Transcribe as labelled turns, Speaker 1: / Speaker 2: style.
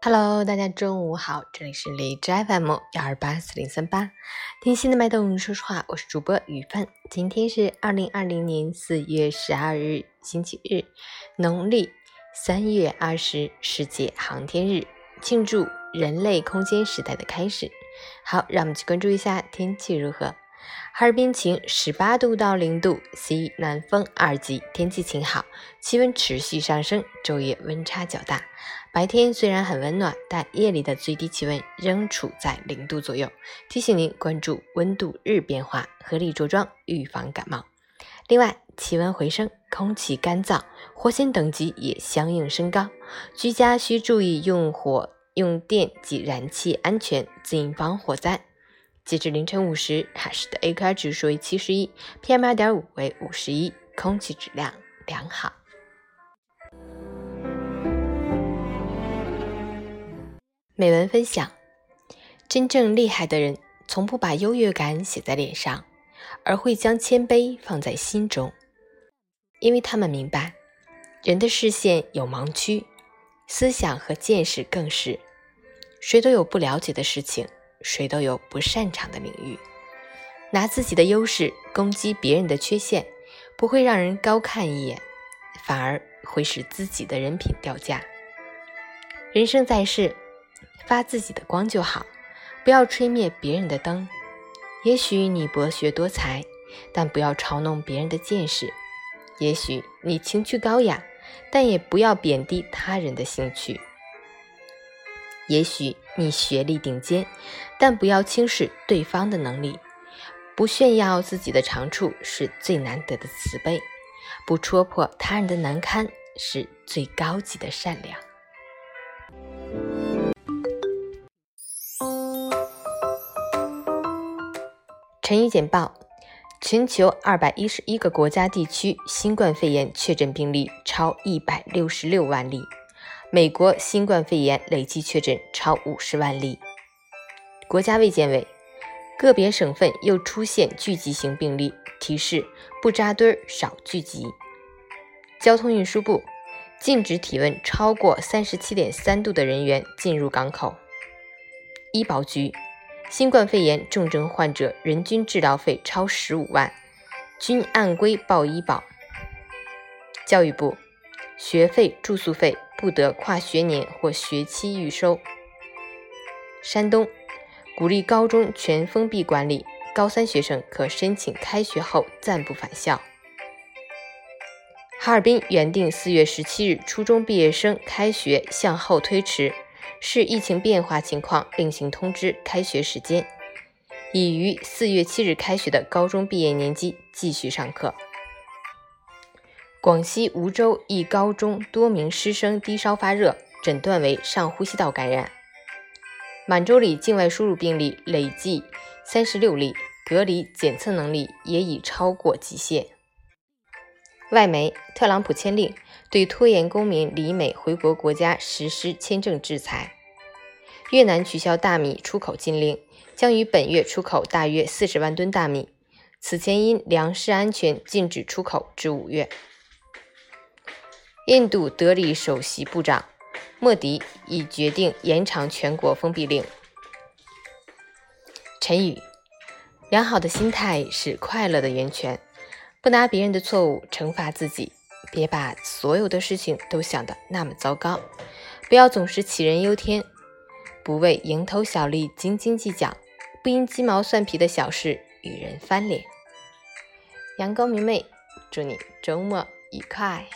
Speaker 1: Hello，大家中午好，这里是荔枝 FM 幺二八四零三八，听心的脉动，说实话，我是主播雨帆。今天是二零二零年四月十二日，星期日，农历三月二十，世界航天日，庆祝人类空间时代的开始。好，让我们去关注一下天气如何。哈尔滨晴，十八度到零度，西南风二级，天气晴好，气温持续上升，昼夜温差较大。白天虽然很温暖，但夜里的最低气温仍处在零度左右。提醒您关注温度日变化，合理着装，预防感冒。另外，气温回升，空气干燥，火险等级也相应升高，居家需注意用火、用电及燃气安全，谨防火灾。截至凌晨五时，海市的 AQI 指数为七十一，PM 二点五为五十一，空气质量良好。美文分享：真正厉害的人，从不把优越感写在脸上，而会将谦卑放在心中，因为他们明白，人的视线有盲区，思想和见识更是，谁都有不了解的事情。谁都有不擅长的领域，拿自己的优势攻击别人的缺陷，不会让人高看一眼，反而会使自己的人品掉价。人生在世，发自己的光就好，不要吹灭别人的灯。也许你博学多才，但不要嘲弄别人的见识；也许你情趣高雅，但也不要贬低他人的兴趣。也许你学历顶尖，但不要轻视对方的能力；不炫耀自己的长处是最难得的慈悲；不戳破他人的难堪是最高级的善良。晨语简报：全球二百一十一个国家地区新冠肺炎确诊病例超一百六十六万例。美国新冠肺炎累计确诊超五十万例。国家卫健委，个别省份又出现聚集型病例，提示不扎堆儿，少聚集。交通运输部，禁止体温超过三十七点三度的人员进入港口。医保局，新冠肺炎重症患者人均治疗费超十五万，均按规报医保。教育部。学费、住宿费不得跨学年或学期预收。山东鼓励高中全封闭管理，高三学生可申请开学后暂不返校。哈尔滨原定四月十七日初中毕业生开学向后推迟，视疫情变化情况另行通知开学时间。已于四月七日开学的高中毕业年级继续上课。广西梧州一高中多名师生低烧发热，诊断为上呼吸道感染。满洲里境外输入病例累计三十六例，隔离检测能力也已超过极限。外媒：特朗普签令对拖延公民离美回国国家实施签证制裁。越南取消大米出口禁令，将于本月出口大约四十万吨大米。此前因粮食安全禁止出口至五月。印度德里首席部长莫迪已决定延长全国封闭令。陈语：良好的心态是快乐的源泉。不拿别人的错误惩罚自己，别把所有的事情都想得那么糟糕。不要总是杞人忧天，不为蝇头小利斤斤计较，不因鸡毛蒜皮的小事与人翻脸。阳光明媚，祝你周末愉快。